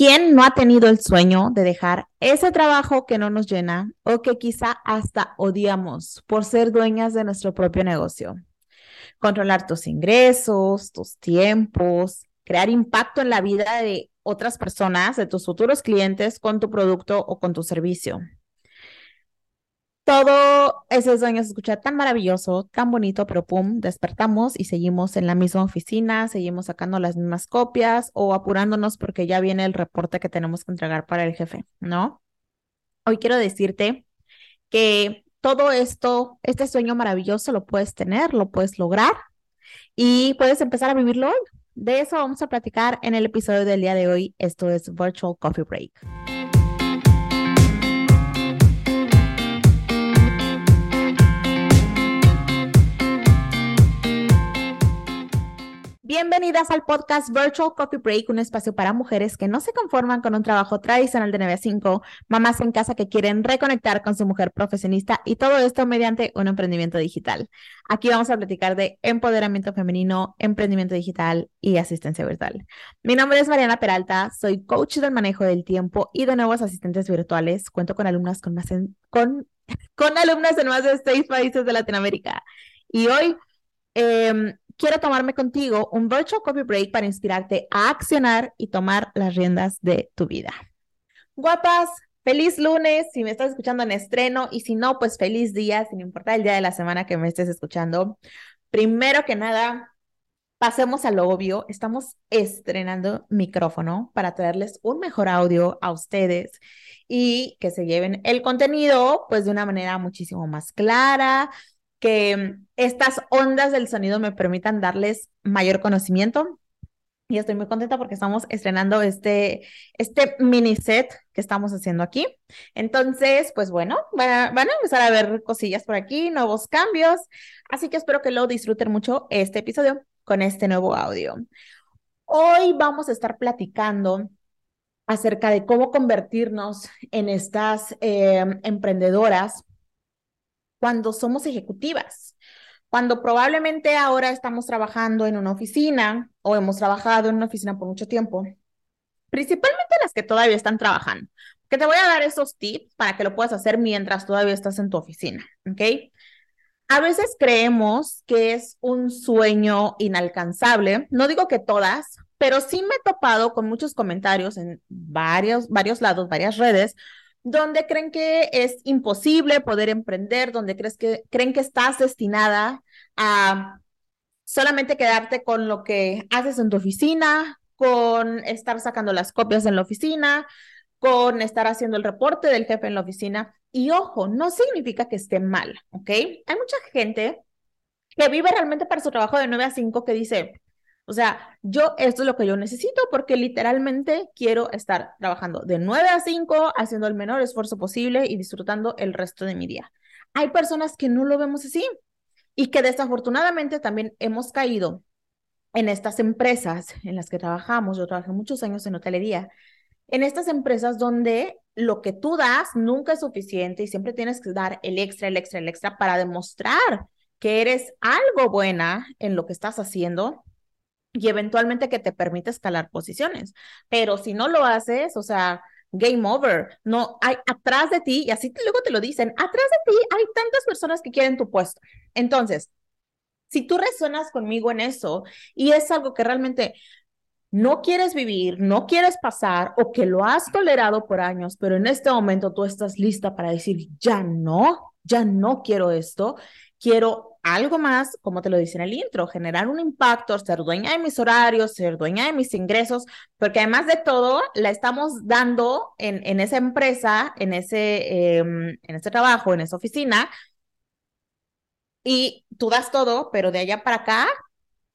¿Quién no ha tenido el sueño de dejar ese trabajo que no nos llena o que quizá hasta odiamos por ser dueñas de nuestro propio negocio? Controlar tus ingresos, tus tiempos, crear impacto en la vida de otras personas, de tus futuros clientes con tu producto o con tu servicio todo ese sueño se escucha tan maravilloso, tan bonito, pero pum, despertamos y seguimos en la misma oficina, seguimos sacando las mismas copias o apurándonos porque ya viene el reporte que tenemos que entregar para el jefe, ¿no? Hoy quiero decirte que todo esto, este sueño maravilloso lo puedes tener, lo puedes lograr y puedes empezar a vivirlo hoy. De eso vamos a platicar en el episodio del día de hoy. Esto es Virtual Coffee Break. Bienvenidas al podcast Virtual Coffee Break, un espacio para mujeres que no se conforman con un trabajo tradicional de 9 a 5, mamás en casa que quieren reconectar con su mujer profesionista y todo esto mediante un emprendimiento digital. Aquí vamos a platicar de empoderamiento femenino, emprendimiento digital y asistencia virtual. Mi nombre es Mariana Peralta, soy coach del manejo del tiempo y de nuevos asistentes virtuales. Cuento con alumnas con, más con, con alumnas en más de seis países de Latinoamérica. Y hoy eh, quiero tomarme contigo un virtual coffee break para inspirarte a accionar y tomar las riendas de tu vida. Guapas, feliz lunes si me estás escuchando en estreno y si no, pues feliz día, sin importar el día de la semana que me estés escuchando. Primero que nada, pasemos a lo obvio, estamos estrenando micrófono para traerles un mejor audio a ustedes y que se lleven el contenido pues de una manera muchísimo más clara, que estas ondas del sonido me permitan darles mayor conocimiento. Y estoy muy contenta porque estamos estrenando este, este mini set que estamos haciendo aquí. Entonces, pues bueno, van a, empezar a ver cosillas por aquí, nuevos cambios. Así que espero que lo disfruten mucho este episodio con este nuevo audio. Hoy vamos a estar platicando acerca de cómo convertirnos en estas eh, emprendedoras cuando somos ejecutivas, cuando probablemente ahora estamos trabajando en una oficina o hemos trabajado en una oficina por mucho tiempo, principalmente las que todavía están trabajando, que te voy a dar esos tips para que lo puedas hacer mientras todavía estás en tu oficina, ¿ok? A veces creemos que es un sueño inalcanzable, no digo que todas, pero sí me he topado con muchos comentarios en varios, varios lados, varias redes, donde creen que es imposible poder emprender, donde crees que, creen que estás destinada a solamente quedarte con lo que haces en tu oficina, con estar sacando las copias en la oficina, con estar haciendo el reporte del jefe en la oficina. Y ojo, no significa que esté mal, ¿ok? Hay mucha gente que vive realmente para su trabajo de 9 a 5 que dice, o sea, yo, esto es lo que yo necesito porque literalmente quiero estar trabajando de 9 a 5, haciendo el menor esfuerzo posible y disfrutando el resto de mi día. Hay personas que no lo vemos así y que desafortunadamente también hemos caído en estas empresas en las que trabajamos. Yo trabajé muchos años en hotelería. En estas empresas donde lo que tú das nunca es suficiente y siempre tienes que dar el extra, el extra, el extra para demostrar que eres algo buena en lo que estás haciendo y eventualmente que te permite escalar posiciones. Pero si no lo haces, o sea, game over. No hay atrás de ti, y así luego te lo dicen, atrás de ti hay tantas personas que quieren tu puesto. Entonces, si tú resuenas conmigo en eso y es algo que realmente no quieres vivir, no quieres pasar o que lo has tolerado por años, pero en este momento tú estás lista para decir, ya no, ya no quiero esto, quiero algo más, como te lo dice en el intro, generar un impacto, ser dueña de mis horarios, ser dueña de mis ingresos, porque además de todo, la estamos dando en, en esa empresa, en ese, em, en ese trabajo, en esa oficina, y tú das todo, pero de allá para acá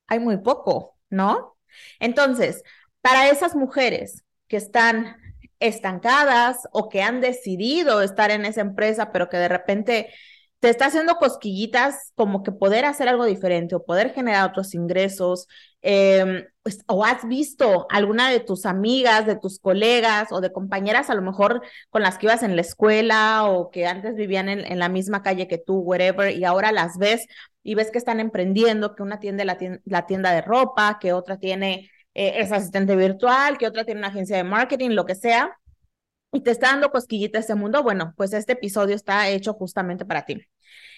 hay muy poco, ¿no? Entonces, para esas mujeres que están estancadas o que han decidido estar en esa empresa, pero que de repente te está haciendo cosquillitas como que poder hacer algo diferente o poder generar otros ingresos, em, pues, o has visto alguna de tus amigas, de tus colegas o de compañeras a lo mejor con las que ibas en la escuela o que antes vivían en, la misma calle que tú, whatever, y ahora las ves y ves que están emprendiendo, que una tiene la tienda, de ropa, que otra tiene eh, es asistente virtual, que otra tiene una agencia de marketing, lo que sea, y te está dando cosquillita este mundo, bueno, pues este episodio está hecho justamente para ti.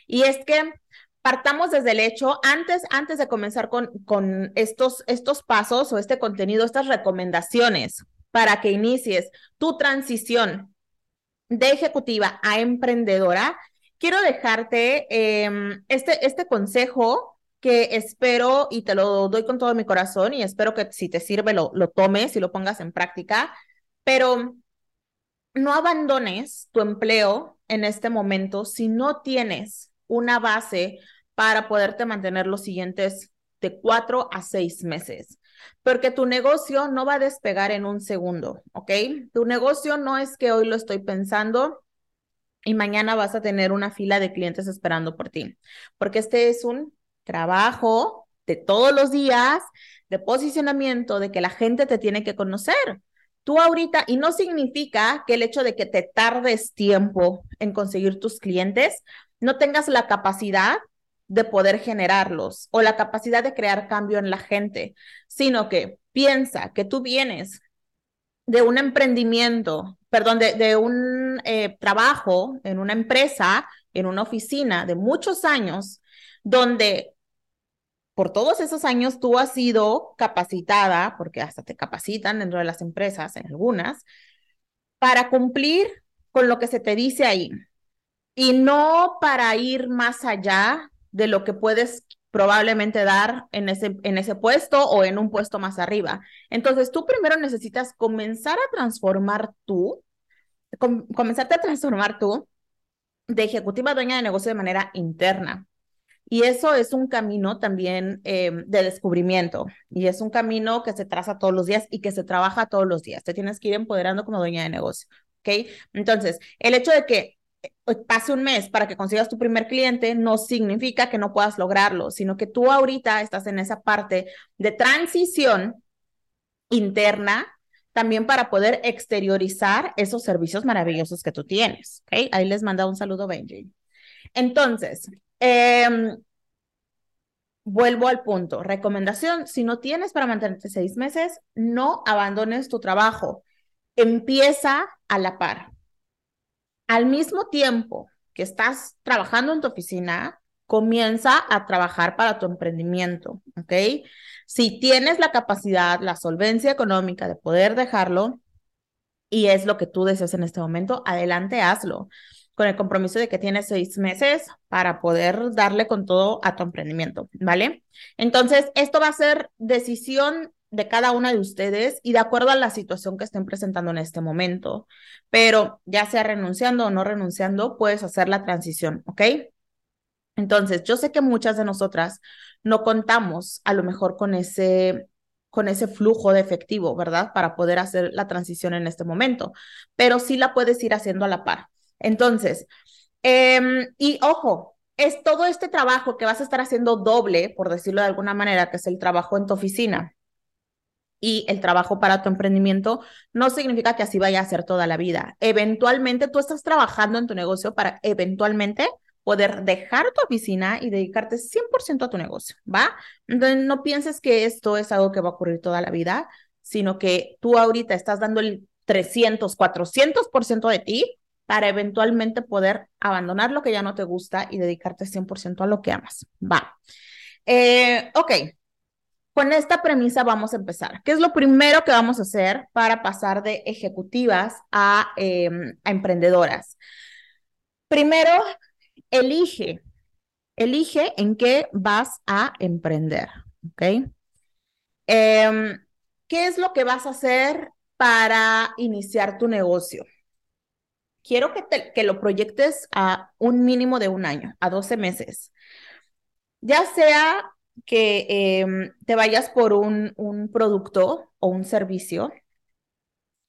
Y es que partamos desde el hecho, antes, antes de comenzar con, con estos, estos pasos o este contenido, estas recomendaciones para que inicies tu transición de ejecutiva a emprendedora, quiero dejarte em, este, este consejo que espero y te lo doy con todo mi corazón y espero que si te sirve lo, lo tomes y lo pongas en práctica, pero no abandones tu empleo en este momento si no tienes una base para poderte mantener los siguientes de cuatro a seis meses, porque tu negocio no va a despegar en un segundo, ¿ok? Tu negocio no es que hoy lo estoy pensando y mañana vas a tener una fila de clientes esperando por ti, porque este es un trabajo de todos los días, de posicionamiento, de que la gente te tiene que conocer. Tú ahorita, y no significa que el hecho de que te tardes tiempo en conseguir tus clientes, no tengas la capacidad de poder generarlos o la capacidad de crear cambio en la gente, sino que piensa que tú vienes de un emprendimiento, perdón, de, un eh, trabajo en una empresa, en una oficina de muchos años, donde por todos esos años tú has sido capacitada, porque hasta te capacitan dentro de las empresas, en algunas, para cumplir con lo que se te dice ahí y no para ir más allá de lo que puedes probablemente dar en ese, en ese puesto o en un puesto más arriba. Entonces, tú primero necesitas comenzar a transformar tú, comenzarte a transformar tú de ejecutiva dueña de negocio de manera interna. Y eso es un camino también em, de descubrimiento y es un camino que se traza todos los días y que se trabaja todos los días. Te tienes que ir empoderando como dueña de negocio, ¿ok? Entonces, el hecho de que pase un mes para que consigas tu primer cliente no significa que no puedas lograrlo, sino que tú ahorita estás en esa parte de transición interna también para poder exteriorizar esos servicios maravillosos que tú tienes. ¿okay? Ahí les manda un saludo, Benji. Entonces, em, vuelvo al punto. Recomendación, si no tienes para mantenerte seis meses, no abandones tu trabajo. Empieza a la par al mismo tiempo que estás trabajando en tu oficina, comienza a trabajar para tu emprendimiento, ¿ok? Si tienes la capacidad, la solvencia económica de poder dejarlo y es lo que tú deseas en este momento, adelante, hazlo con el compromiso de que tienes seis meses para poder darle con todo a tu emprendimiento, ¿vale? Entonces, esto va a ser decisión de cada una de ustedes y de acuerdo a la situación que estén presentando en este momento. Pero ya sea renunciando o no renunciando, puedes hacer la transición, ¿ok? Entonces, yo sé que muchas de nosotras no contamos a lo mejor con ese con ese flujo de efectivo, ¿verdad? Para poder hacer la transición en este momento, pero sí la puedes ir haciendo a la par. Entonces, em, y ojo, es todo este trabajo que vas a estar haciendo doble, por decirlo de alguna manera, que es el trabajo en tu oficina, y el trabajo para tu emprendimiento no significa que así vaya a ser toda la vida. Eventualmente tú estás trabajando en tu negocio para eventualmente poder dejar tu oficina y dedicarte 100% a tu negocio, ¿va? Entonces no pienses que esto es algo que va a ocurrir toda la vida, sino que tú ahorita estás dando el 300, 400% de ti para eventualmente poder abandonar lo que ya no te gusta y dedicarte 100% a lo que amas, ¿va? Eh, ok, con esta premisa vamos a empezar. ¿Qué es lo primero que vamos a hacer para pasar de ejecutivas a, em, emprendedoras? Primero, elige, elige en qué vas a emprender, ¿ok? Em, ¿Qué es lo que vas a hacer para iniciar tu negocio? Quiero que, que lo proyectes a un mínimo de un año, a 12 meses. Ya sea que em, te vayas por un, un producto o un servicio,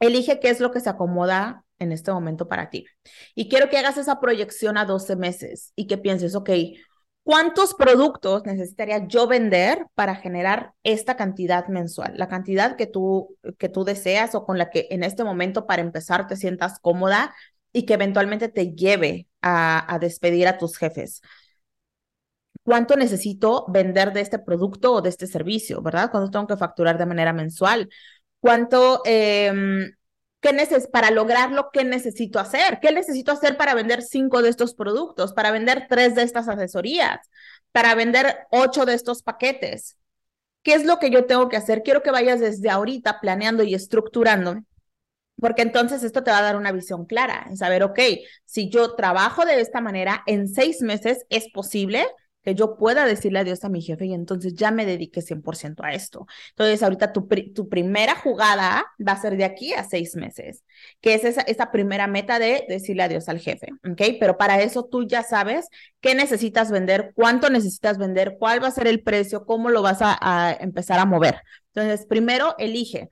elige qué es lo que se acomoda en este momento para ti. Y quiero que hagas esa proyección a 12 meses y que pienses, ok, ¿cuántos productos necesitaría yo vender para generar esta cantidad mensual? La cantidad que tú, que tú deseas o con la que en este momento para empezar te sientas cómoda y que eventualmente te lleve a, despedir a tus jefes. cuánto necesito vender de este producto o de este servicio, ¿verdad? Cuánto tengo que facturar de manera mensual, cuánto, eh, ¿qué neces para lograrlo, qué necesito hacer, qué necesito hacer para vender cinco de estos productos, para vender tres de estas asesorías, para vender ocho de estos paquetes. ¿Qué es lo que yo tengo que hacer? Quiero que vayas desde ahorita planeando y estructurando porque entonces esto te va a dar una visión clara, en saber, ok, si yo trabajo de esta manera, en seis meses es posible que yo pueda decirle adiós a mi jefe y entonces ya me dedique 100% a esto. Entonces, ahorita tu, tu, primera jugada va a ser de aquí a seis meses, que es esa, esa primera meta de decirle adiós al jefe, ¿ok? Pero para eso tú ya sabes qué necesitas vender, cuánto necesitas vender, cuál va a ser el precio, cómo lo vas a, a empezar a mover. Entonces, primero elige.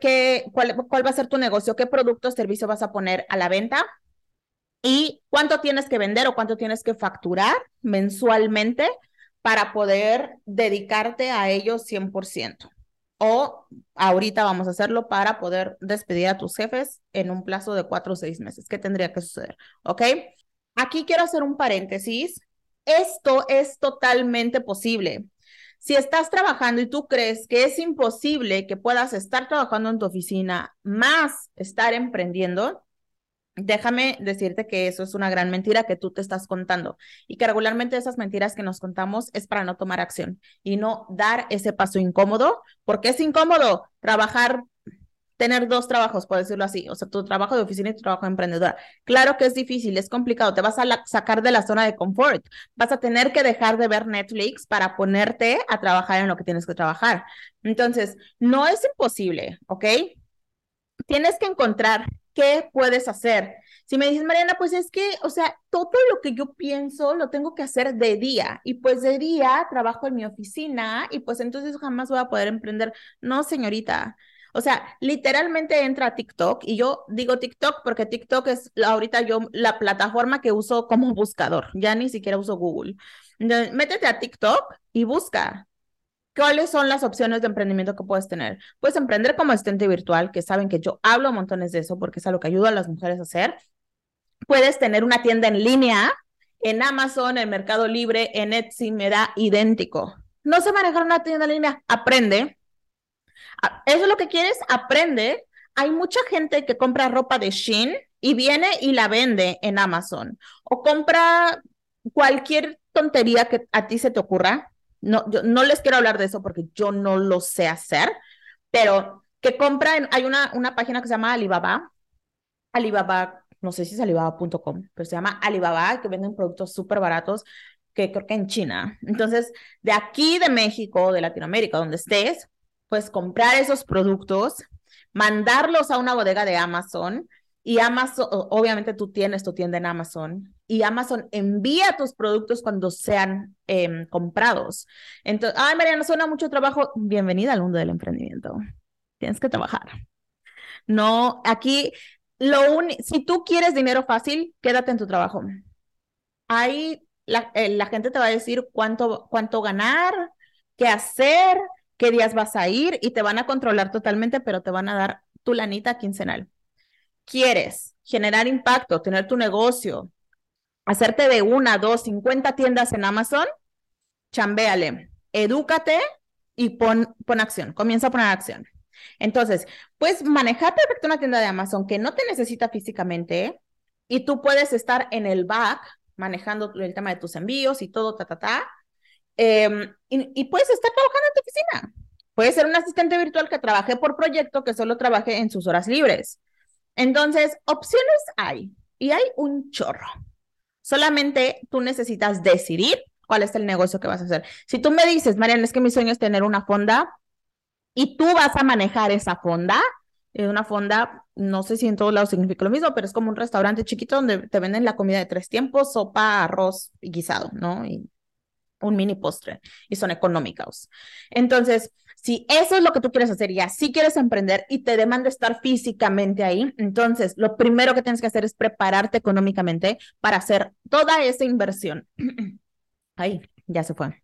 ¿Qué, cuál, ¿Cuál va a ser tu negocio? ¿Qué producto o servicio vas a poner a la venta? ¿Y cuánto tienes que vender o cuánto tienes que facturar mensualmente para poder dedicarte a ellos 100%? O ahorita vamos a hacerlo para poder despedir a tus jefes en un plazo de cuatro o seis meses. ¿Qué tendría que suceder? ¿Ok? Aquí quiero hacer un paréntesis. Esto es totalmente posible. Si estás trabajando y tú crees que es imposible que puedas estar trabajando en tu oficina más estar emprendiendo, déjame decirte que eso es una gran mentira que tú te estás contando y que regularmente esas mentiras que nos contamos es para no tomar acción y no dar ese paso incómodo, porque es incómodo trabajar tener dos trabajos, por decirlo así, o sea, tu trabajo de oficina y tu trabajo de emprendedora. Claro que es difícil, es complicado, te vas a sacar de la zona de confort, vas a tener que dejar de ver Netflix para ponerte a trabajar en lo que tienes que trabajar. Entonces, no es imposible, ¿ok? Tienes que encontrar qué puedes hacer. Si me dices, Mariana, pues es que, o sea, todo lo que yo pienso lo tengo que hacer de día y pues de día trabajo en mi oficina y pues entonces jamás voy a poder emprender. No, señorita, o sea, literalmente entra a TikTok y yo digo TikTok porque TikTok es ahorita yo la plataforma que uso como buscador, ya ni siquiera uso Google. Entonces, métete a TikTok y busca ¿Cuáles son las opciones de emprendimiento que puedes tener? Puedes emprender como asistente virtual, que saben que yo hablo montones de eso porque es algo que ayuda a las mujeres a hacer. Puedes tener una tienda en línea en Amazon, en Mercado Libre, en Etsy, me da idéntico. No sé manejar una tienda en línea, aprende, eso es lo que quieres, aprende. Hay mucha gente que compra ropa de Shein y viene y la vende en Amazon. O compra cualquier tontería que a ti se te ocurra. No, yo no les quiero hablar de eso porque yo no lo sé hacer, pero que compra, hay una, una página que se llama Alibaba. Alibaba, no sé si es alibaba.com, pero se llama Alibaba, que venden productos súper baratos que creo que en China. Entonces, de aquí de México, de Latinoamérica, donde estés, pues comprar esos productos, mandarlos a una bodega de Amazon y Amazon, obviamente tú tienes tu tienda en Amazon y Amazon envía tus productos cuando sean em, comprados. Entonces, ay, Mariana, suena mucho trabajo. Bienvenida al mundo del emprendimiento. Tienes que trabajar. No, aquí lo si tú quieres dinero fácil, quédate en tu trabajo. Ahí la, eh, la gente te va a decir cuánto, cuánto ganar, qué hacer, qué días vas a ir y te van a controlar totalmente, pero te van a dar tu lanita quincenal. ¿Quieres generar impacto, tener tu negocio, hacerte de una, dos, cincuenta tiendas en Amazon? Chambéale, edúcate y pon, pon acción, comienza a poner acción. Entonces, puedes manejar perfecto una tienda de Amazon que no te necesita físicamente y tú puedes estar en el back manejando el tema de tus envíos y todo, ta, ta, ta, Em, y, puedes estar trabajando en tu oficina. Puedes ser un asistente virtual que trabaje por proyecto, que solo trabaje en sus horas libres. Entonces, opciones hay y hay un chorro. Solamente tú necesitas decidir cuál es el negocio que vas a hacer. Si tú me dices, Mariana, es que mi sueño es tener una fonda y tú vas a manejar esa fonda, es una fonda, no sé si en todos lados significa lo mismo, pero es como un restaurante chiquito donde te venden la comida de tres tiempos, sopa, arroz y guisado, ¿no? Un mini postre y son económicos. Entonces, si eso es lo que tú quieres hacer y así quieres emprender y te demanda estar físicamente ahí, entonces lo primero que tienes que hacer es prepararte económicamente para hacer toda esa inversión. Ahí, ya se fue.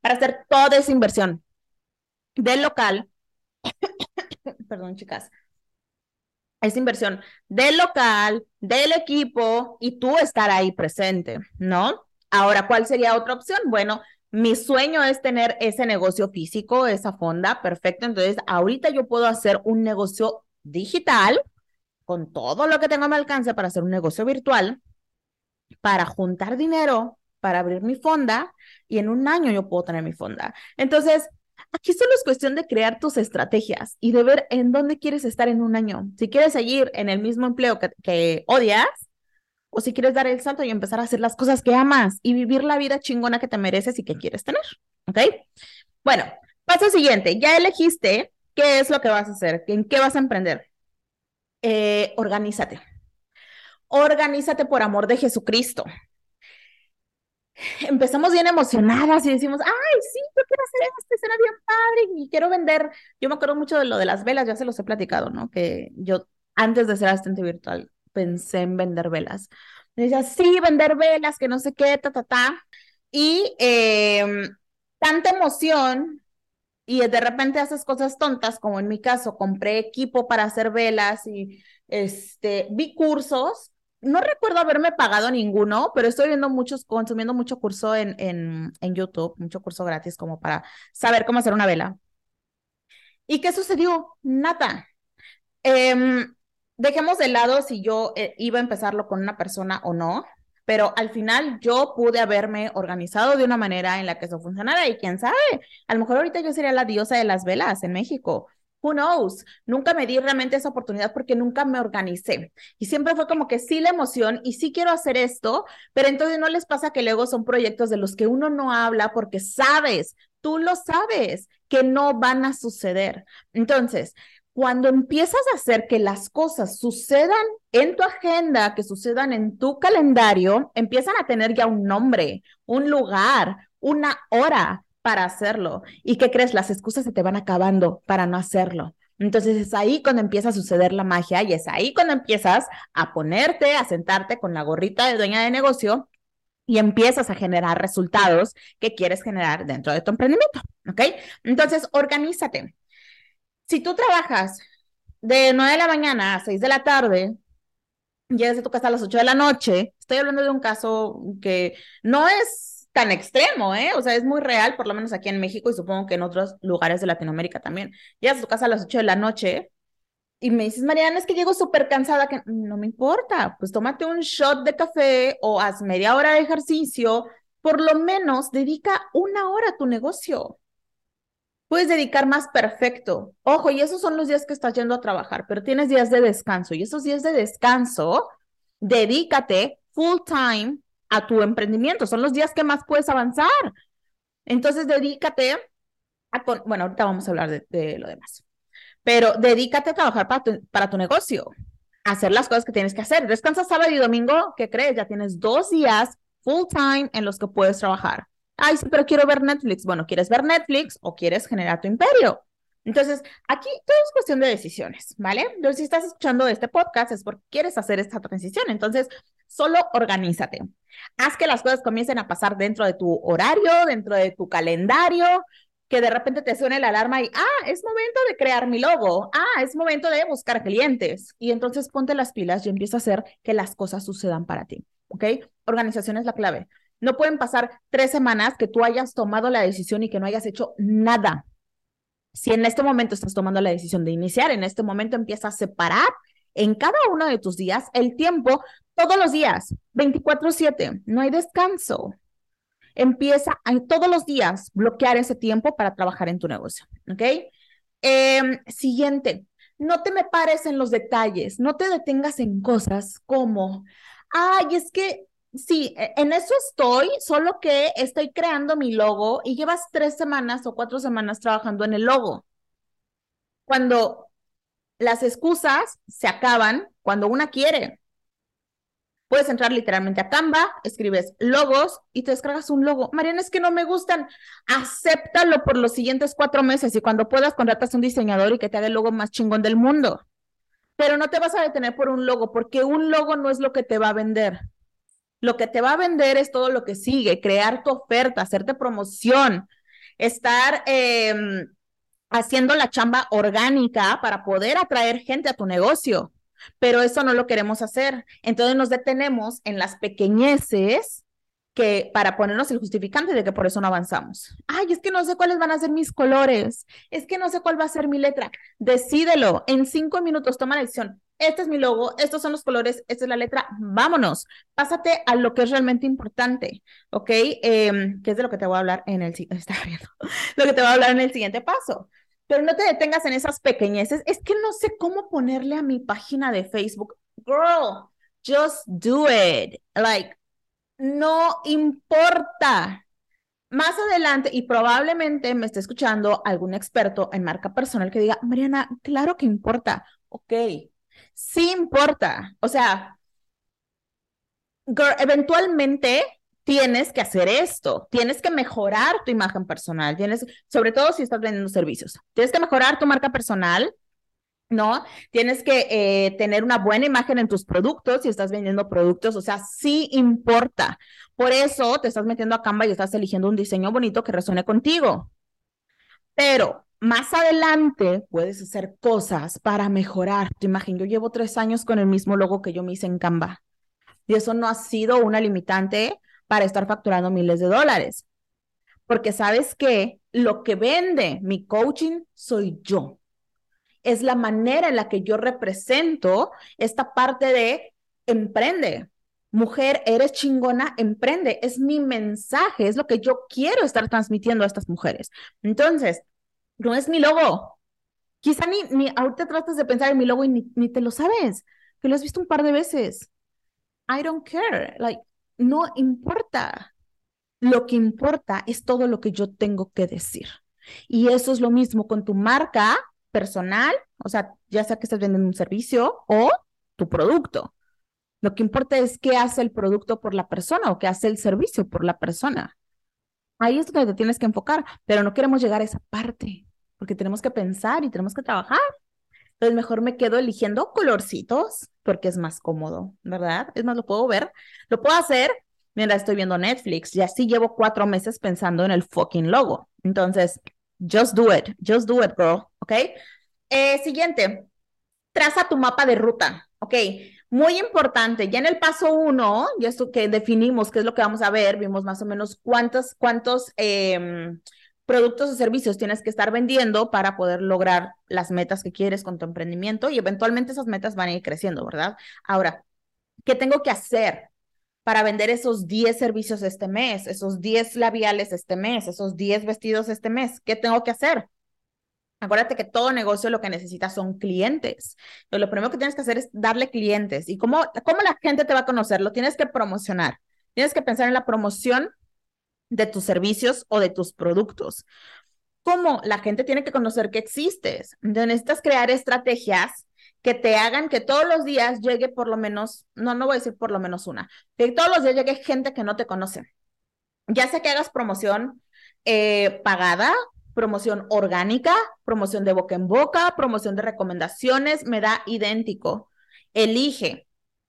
Para hacer toda esa inversión del local, perdón chicas, esa inversión del local, del equipo y tú estar ahí presente, ¿no? Ahora, ¿cuál sería otra opción? Bueno, mi sueño es tener ese negocio físico, esa fonda, perfecto. Entonces, ahorita yo puedo hacer un negocio digital con todo lo que tengo a mi alcance para hacer un negocio virtual, para juntar dinero, para abrir mi fonda y en un año yo puedo tener mi fonda. Entonces, aquí solo es cuestión de crear tus estrategias y de ver en dónde quieres estar en un año. Si quieres seguir en el mismo empleo que, que odias, o si quieres dar el salto y empezar a hacer las cosas que amas y vivir la vida chingona que te mereces y que quieres tener. ¿Ok? Bueno, paso siguiente. Ya elegiste qué es lo que vas a hacer, en qué vas a emprender. Eh, organízate. Organízate por amor de Jesucristo. Empezamos bien emocionadas y decimos, ay, sí, yo quiero hacer esto, será bien padre y quiero vender. Yo me acuerdo mucho de lo de las velas, ya se los he platicado, ¿no? Que yo antes de ser asistente virtual pensé en vender velas. Me decía, sí, vender velas, que no sé qué, ta, ta, ta. Y em, tanta emoción y de repente haces cosas tontas, como en mi caso, compré equipo para hacer velas y este, vi cursos. No recuerdo haberme pagado ninguno, pero estoy viendo muchos, consumiendo mucho curso en, en, en YouTube, mucho curso gratis como para saber cómo hacer una vela. ¿Y qué sucedió? Nada. Eh, dejemos de lado si yo eh, iba a empezarlo con una persona o no, pero al final yo pude haberme organizado de una manera en la que eso funcionara y quién sabe, a lo mejor ahorita yo sería la diosa de las velas en México. Who knows? Nunca me di realmente esa oportunidad porque nunca me organicé. Y siempre fue como que sí la emoción y sí quiero hacer esto, pero entonces no les pasa que luego son proyectos de los que uno no habla porque sabes, tú lo sabes, que no van a suceder. Entonces, cuando empiezas a hacer que las cosas sucedan en tu agenda, que sucedan en tu calendario, empiezan a tener ya un nombre, un lugar, una hora para hacerlo. ¿Y qué crees? Las excusas se te van acabando para no hacerlo. Entonces es ahí cuando empieza a suceder la magia y es ahí cuando empiezas a ponerte, a sentarte con la gorrita de dueña de negocio y empiezas a generar resultados que quieres generar dentro de tu emprendimiento, ¿ok? Entonces, organízate si tú trabajas de 9 de la mañana a 6 de la tarde, llegas a tu casa a las 8 de la noche, estoy hablando de un caso que no es tan extremo, ¿eh? O sea, es muy real, por lo menos aquí en México y supongo que en otros lugares de Latinoamérica también. Llegas a tu casa a las 8 de la noche y me dices, Mariana, es que llego súper cansada, que no me importa, pues tómate un shot de café o haz media hora de ejercicio, por lo menos dedica una hora a tu negocio puedes dedicar más perfecto. Ojo, y esos son los días que estás yendo a trabajar, pero tienes días de descanso y esos días de descanso, dedícate full time a tu emprendimiento. Son los días que más puedes avanzar. Entonces, dedícate a, bueno, ahorita vamos a hablar de, lo demás, pero dedícate a trabajar para tu, negocio, hacer las cosas que tienes que hacer. Descansa sábado y domingo, ¿qué crees? Ya tienes dos días full time en los que puedes trabajar. Ay, sí, pero quiero ver Netflix. Bueno, ¿quieres ver Netflix o quieres generar tu imperio? Entonces, aquí todo es cuestión de decisiones, ¿vale? Si estás escuchando este podcast es porque quieres hacer esta transición. Entonces, solo organízate. Haz que las cosas comiencen a pasar dentro de tu horario, dentro de tu calendario, que de repente te suene la alarma y, ah, es momento de crear mi logo, ah, es momento de buscar clientes. Y entonces ponte las pilas y empieza a hacer que las cosas sucedan para ti, ¿ok? Organización es la clave. No pueden pasar tres semanas que tú hayas tomado la decisión y que no hayas hecho nada. Si en este momento estás tomando la decisión de iniciar, en este momento empieza a separar en cada uno de tus días el tiempo todos los días, 24/7, no hay descanso. Empieza a, todos los días bloquear ese tiempo para trabajar en tu negocio, ¿ok? Em, siguiente, no te me pares en los detalles, no te detengas en cosas como, ay, es que Sí, e, en eso estoy, solo que estoy creando mi logo y llevas tres semanas o cuatro semanas trabajando en el logo. Cuando las excusas se acaban, cuando una quiere. Puedes entrar literalmente a Canva, escribes logos y te descargas un logo. Mariana, es que no me gustan. Acéptalo por los siguientes cuatro meses y cuando puedas contratas un diseñador y que te haga el logo más chingón del mundo. Pero no te vas a detener por un logo, porque un logo no es lo que te va a vender. Lo que te va a vender es todo lo que sigue, crear tu oferta, hacerte promoción, estar em, haciendo la chamba orgánica para poder atraer gente a tu negocio. Pero eso no lo queremos hacer. Entonces nos detenemos en las pequeñeces que para ponernos el justificante de que por eso no avanzamos. Ay, es que no sé cuáles van a ser mis colores, es que no sé cuál va a ser mi letra. Decídelo, en cinco minutos toma la decisión. Este es mi logo, estos son los colores, esta es la letra, vámonos, pásate a lo que es realmente importante, ¿ok? Eh, que es de lo que te voy a hablar en el, está viendo, lo que te voy a hablar en el siguiente paso. Pero no te detengas en esas pequeñeces. Es que no sé cómo ponerle a mi página de Facebook. Girl, just do it. Like, no importa. Más adelante, y probablemente me esté escuchando algún experto en marca personal que diga, Mariana, claro que importa. Ok, sí importa. O sea, eventualmente tienes que hacer esto, tienes que mejorar tu imagen personal, tienes, sobre todo si estás vendiendo servicios, tienes que mejorar tu marca personal, ¿no? Tienes que eh, tener una buena imagen en tus productos si estás vendiendo productos, o sea, sí importa. Por eso te estás metiendo a Canva y estás eligiendo un diseño bonito que resuene contigo. Pero más adelante puedes hacer cosas para mejorar tu imagen. Yo llevo tres años con el mismo logo que yo me hice en Canva. Y eso no ha sido una limitante para estar facturando miles de dólares. Porque sabes que lo que vende mi coaching soy yo es la manera en la que yo represento esta parte de emprende. Mujer, eres chingona, emprende. Es mi mensaje, es lo que yo quiero estar transmitiendo a estas mujeres. Entonces, no es mi logo. Quizá ni, ni ahorita tratas de pensar en mi logo y ni, ni te lo sabes, que lo has visto un par de veces. I don't care. Like, no importa. Lo que importa es todo lo que yo tengo que decir. Y eso es lo mismo con tu marca personal, o sea, ya sea que estés vendiendo un servicio o tu producto. Lo que importa es qué hace el producto por la persona o qué hace el servicio por la persona. Ahí es donde te tienes que enfocar, pero no queremos llegar a esa parte, porque tenemos que pensar y tenemos que trabajar. Entonces mejor me quedo eligiendo colorcitos porque es más cómodo, ¿verdad? Es más, lo puedo ver, lo puedo hacer mientras estoy viendo Netflix y así llevo cuatro meses pensando en el fucking logo. Entonces, Just do it, just do it, girl, ¿ok? Eh, siguiente, traza tu mapa de ruta, ¿ok? Muy importante, ya en el paso uno, ya esto que definimos qué es lo que vamos a ver, vimos más o menos cuántos, cuántos em, productos o servicios tienes que estar vendiendo para poder lograr las metas que quieres con tu emprendimiento y eventualmente esas metas van a ir creciendo, ¿verdad? Ahora, ¿qué tengo que hacer? para vender esos 10 servicios este mes, esos 10 labiales este mes, esos 10 vestidos este mes. ¿Qué tengo que hacer? Acuérdate que todo negocio lo que necesita son clientes. lo primero que tienes que hacer es darle clientes. ¿Y cómo, cómo la gente te va a conocer? Lo tienes que promocionar. Tienes que pensar en la promoción de tus servicios o de tus productos. ¿Cómo? La gente tiene que conocer que existes. Entonces necesitas crear estrategias que te hagan que todos los días llegue por lo menos, no, no voy a decir por lo menos una, que todos los días llegue gente que no te conoce. Ya sea que hagas promoción eh, pagada, promoción orgánica, promoción de boca en boca, promoción de recomendaciones, me da idéntico. Elige,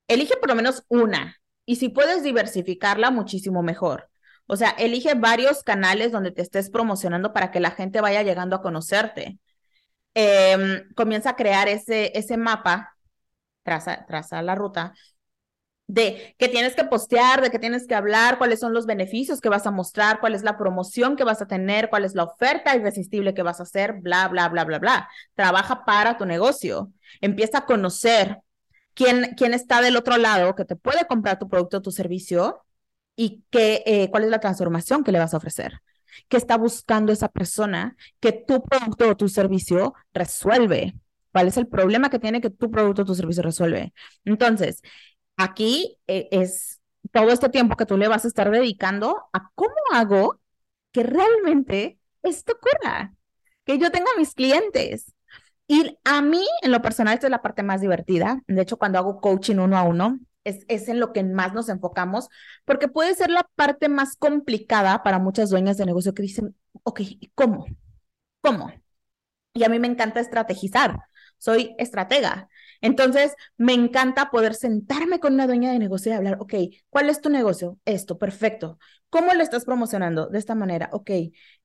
elige por lo menos una. Y si puedes diversificarla, muchísimo mejor. O sea, elige varios canales donde te estés promocionando para que la gente vaya llegando a conocerte. Em, comienza a crear ese, ese mapa, traza, traza la ruta de qué tienes que postear, de qué tienes que hablar, cuáles son los beneficios que vas a mostrar, cuál es la promoción que vas a tener, cuál es la oferta irresistible que vas a hacer, bla, bla, bla, bla, bla. Trabaja para tu negocio. Empieza a conocer quién, quién está del otro lado que te puede comprar tu producto o tu servicio y qué, eh, cuál es la transformación que le vas a ofrecer que está buscando esa persona que tu producto o tu servicio resuelve. ¿Cuál es el problema que tiene que tu producto o tu servicio resuelve? Entonces, aquí eh, es todo este tiempo que tú le vas a estar dedicando a cómo hago que realmente esto ocurra, que yo tenga mis clientes. Y a mí, en lo personal, esta es la parte más divertida. De hecho, cuando hago coaching uno a uno, es, en lo que más nos enfocamos, porque puede ser la parte más complicada para muchas dueñas de negocio que dicen, ok, ¿cómo? ¿Cómo? Y a mí me encanta estrategizar, soy estratega. Entonces, me encanta poder sentarme con una dueña de negocio y hablar, ok, ¿cuál es tu negocio? Esto, perfecto. ¿Cómo lo estás promocionando? De esta manera, ok.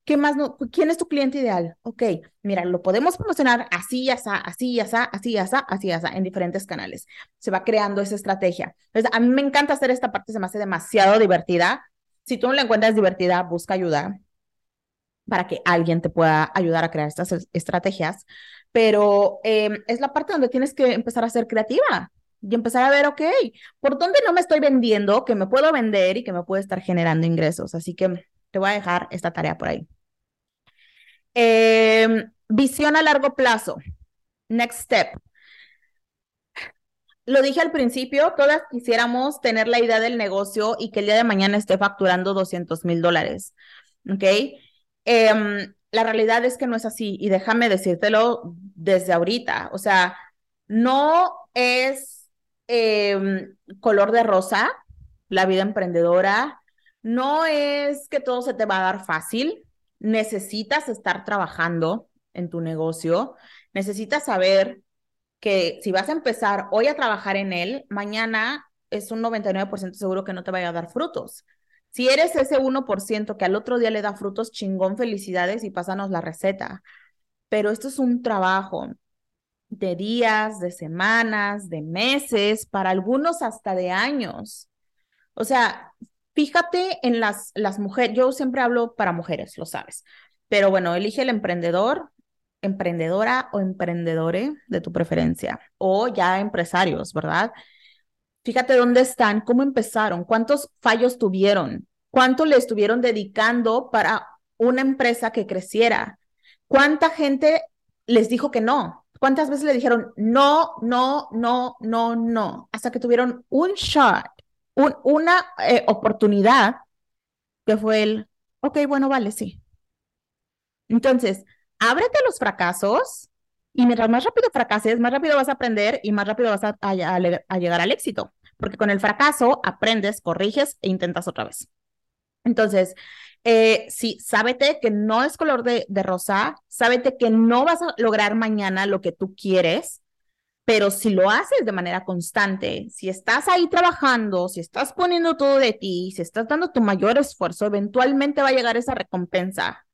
¿Qué más? No, ¿Quién es tu cliente ideal? Ok, mira, lo podemos promocionar así y así, así y así, así y así, así y así, en diferentes canales. Se va creando esa estrategia. Entonces, a mí me encanta hacer esta parte, se me hace demasiado divertida. Si tú no la encuentras divertida, busca ayuda para que alguien te pueda ayudar a crear estas estrategias. Pero em, es la parte donde tienes que empezar a ser creativa y empezar a ver, ok, ¿por dónde no me estoy vendiendo? Que me puedo vender y que me puede estar generando ingresos. Así que te voy a dejar esta tarea por ahí. Em, visión a largo plazo. Next step. Lo dije al principio, todas quisiéramos tener la idea del negocio y que el día de mañana esté facturando 200 mil dólares. ¿Ok? Em, la realidad es que no es así y déjame decírtelo desde ahorita. O sea, no es Em, color de rosa, la vida emprendedora. No es que todo se te va a dar fácil. Necesitas estar trabajando en tu negocio. Necesitas saber que si vas a empezar hoy a trabajar en él, mañana es un 99% seguro que no te vaya a dar frutos. Si eres ese 1% que al otro día le da frutos, chingón, felicidades y pásanos la receta. Pero esto es un trabajo de días, de semanas, de meses, para algunos hasta de años. O sea, fíjate en las, las mujeres, yo siempre hablo para mujeres, lo sabes, pero bueno, elige el emprendedor, emprendedora o emprendedore de tu preferencia, o ya empresarios, ¿verdad? Fíjate dónde están, cómo empezaron, cuántos fallos tuvieron, cuánto le estuvieron dedicando para una empresa que creciera, cuánta gente les dijo que no, ¿Cuántas veces le dijeron no, no, no, no, no? Hasta que tuvieron un shot, una eh, oportunidad que fue el, ok, bueno, vale, sí. Entonces, ábrete los fracasos y mientras más rápido fracases, más rápido vas a aprender y más rápido vas a llegar al éxito. Porque con el fracaso aprendes, corriges e intentas otra vez. Entonces, eh, sí, sábete que no es color de, de rosa, sábete que no vas a lograr mañana lo que tú quieres, pero si lo haces de manera constante, si estás ahí trabajando, si estás poniendo todo de ti, si estás dando tu mayor esfuerzo, eventualmente va a llegar esa recompensa.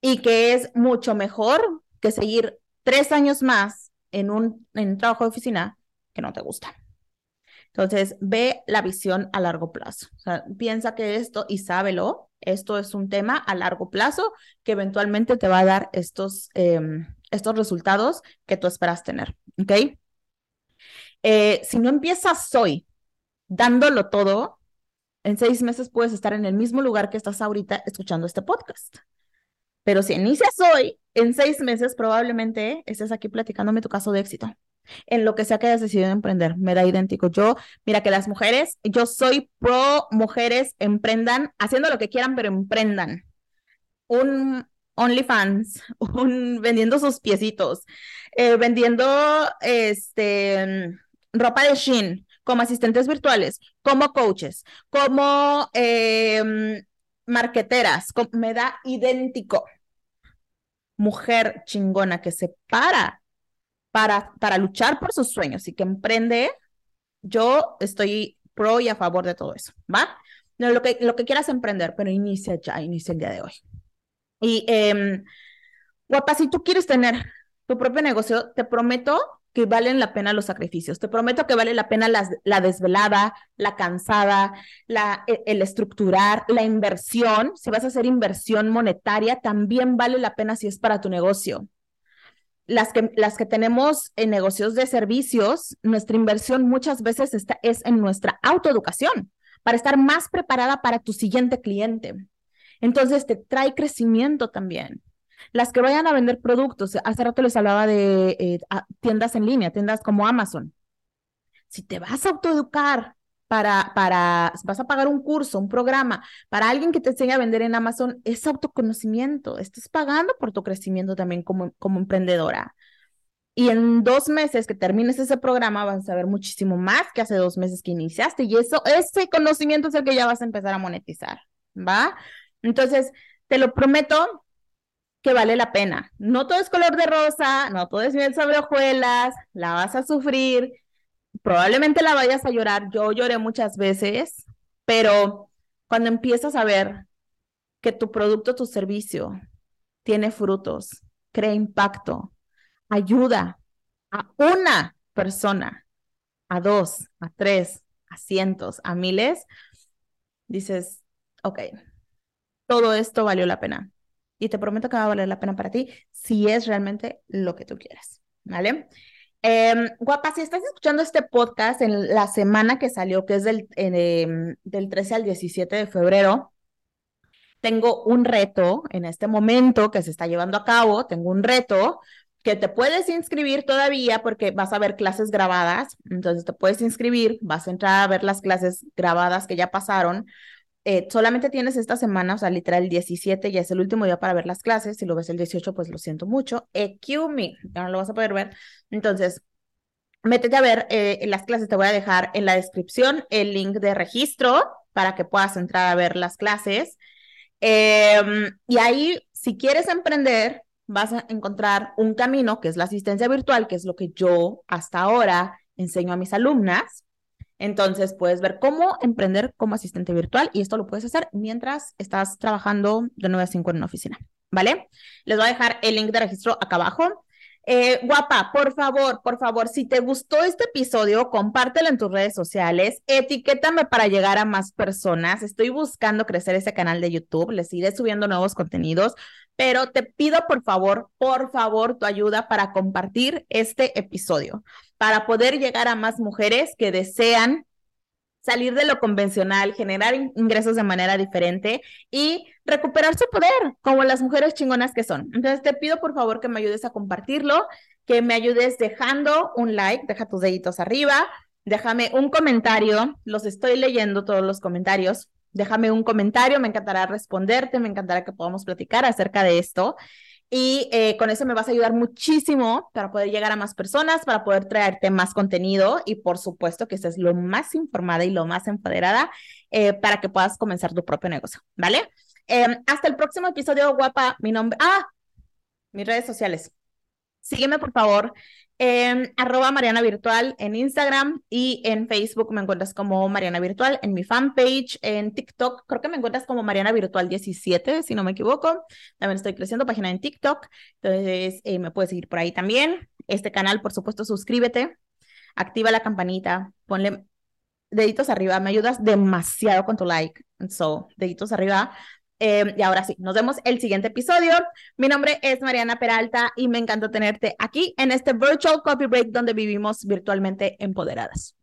Y que es mucho mejor que seguir tres años más en un, en un trabajo de oficina que no te gusta. Entonces, ve la visión a largo plazo. O sea, piensa que esto y sábelo, esto es un tema a largo plazo que eventualmente te va a dar estos, em, estos resultados que tú esperas tener. ¿Ok? Eh, si no empiezas hoy dándolo todo, en seis meses puedes estar en el mismo lugar que estás ahorita escuchando este podcast. Pero si inicias hoy, en seis meses probablemente estés aquí platicándome tu caso de éxito en lo que sea que hayas decidido emprender, me da idéntico. Yo, mira que las mujeres, yo soy pro mujeres emprendan, haciendo lo que quieran, pero emprendan. Un OnlyFans, un vendiendo sus piecitos, eh, vendiendo este ropa de Shein, como asistentes virtuales, como coaches, como eh, marqueteras, me da idéntico. Mujer chingona que se para para, para luchar por sus sueños y que emprende, yo estoy pro y a favor de todo eso, ¿va? No, lo, que, lo que quieras emprender, pero inicia ya, inicia el día de hoy. Y, eh, guapa, si tú quieres tener tu propio negocio, te prometo que valen la pena los sacrificios. Te prometo que vale la pena la desvelada, la cansada, la, el, el, estructurar, la inversión. Si vas a hacer inversión monetaria, también vale la pena si es para tu negocio las que, las que tenemos en negocios de servicios, nuestra inversión muchas veces está, es en nuestra autoeducación para estar más preparada para tu siguiente cliente. Entonces te trae crecimiento también. Las que vayan a vender productos, hace rato les hablaba de eh, tiendas en línea, tiendas como Amazon. Si te vas a autoeducar para, para, vas a pagar un curso, un programa, para alguien que te enseñe a vender en Amazon, es autoconocimiento. Estás pagando por tu crecimiento también como, como emprendedora. Y en dos meses que termines ese programa vas a saber muchísimo más que hace dos meses que iniciaste. Y eso, ese conocimiento es el que ya vas a empezar a monetizar, ¿va? Entonces, te lo prometo que vale la pena. No todo es color de rosa, no todo es miel sobre hojuelas, la vas a sufrir, probablemente la vayas a llorar. Yo lloré muchas veces, pero cuando empiezas a ver que tu producto, tu servicio tiene frutos, crea impacto, ayuda a una persona, a dos, a tres, a cientos, a miles, dices, ok, todo esto valió la pena. Y te prometo que va a valer la pena para ti si es realmente lo que tú quieres, ¿vale? Em, guapa, si estás escuchando este podcast en la semana que salió, que es del, em, del 13 al 17 de febrero, tengo un reto en este momento que se está llevando a cabo, tengo un reto que te puedes inscribir todavía porque vas a ver clases grabadas, entonces te puedes inscribir, vas a entrar a ver las clases grabadas que ya pasaron. Eh, solamente tienes esta semana, o sea, literal el 17 ya es el último día para ver las clases, si lo ves el 18 pues lo siento mucho, EQ ya no lo vas a poder ver, entonces métete a ver eh, las clases, te voy a dejar en la descripción el link de registro para que puedas entrar a ver las clases. Em, y ahí, si quieres emprender, vas a encontrar un camino que es la asistencia virtual, que es lo que yo hasta ahora enseño a mis alumnas. Entonces puedes ver cómo emprender como asistente virtual y esto lo puedes hacer mientras estás trabajando de 9 a 5 en una oficina, ¿vale? Les voy a dejar el link de registro acá abajo. Eh, guapa, por favor, por favor, si te gustó este episodio, compártelo en tus redes sociales, etiquétame para llegar a más personas. Estoy buscando crecer ese canal de YouTube, les iré subiendo nuevos contenidos, pero te pido por favor, por favor, tu ayuda para compartir este episodio, para poder llegar a más mujeres que desean salir de lo convencional, generar ingresos de manera diferente y recuperar su poder, como las mujeres chingonas que son. Entonces te pido por favor que me ayudes a compartirlo, que me ayudes dejando un like, deja tus deditos arriba, déjame un comentario, los estoy leyendo todos los comentarios. Déjame un comentario, me encantará responderte, me encantará que podamos platicar acerca de esto. Y eh, con eso me vas a ayudar muchísimo para poder llegar a más personas, para poder traerte más contenido y por supuesto que estés lo más informada y lo más empoderada eh, para que puedas comenzar tu propio negocio, ¿vale? Em, hasta el próximo episodio, guapa. Mi nombre, ah, mis redes sociales. Sígueme, por favor, en arroba Mariana Virtual en Instagram y en Facebook me encuentras como Mariana Virtual, en mi fanpage, en TikTok, creo que me encuentras como Mariana Virtual 17, si no me equivoco. También estoy creciendo página en TikTok, entonces eh, me puedes seguir por ahí también. Este canal, por supuesto, suscríbete, activa la campanita, ponle deditos arriba, me ayudas demasiado con tu like. So, deditos arriba Em, y ahora sí, nos vemos el siguiente episodio. Mi nombre es Mariana Peralta y me encanta tenerte aquí en este Virtual Coffee Break donde vivimos virtualmente empoderadas.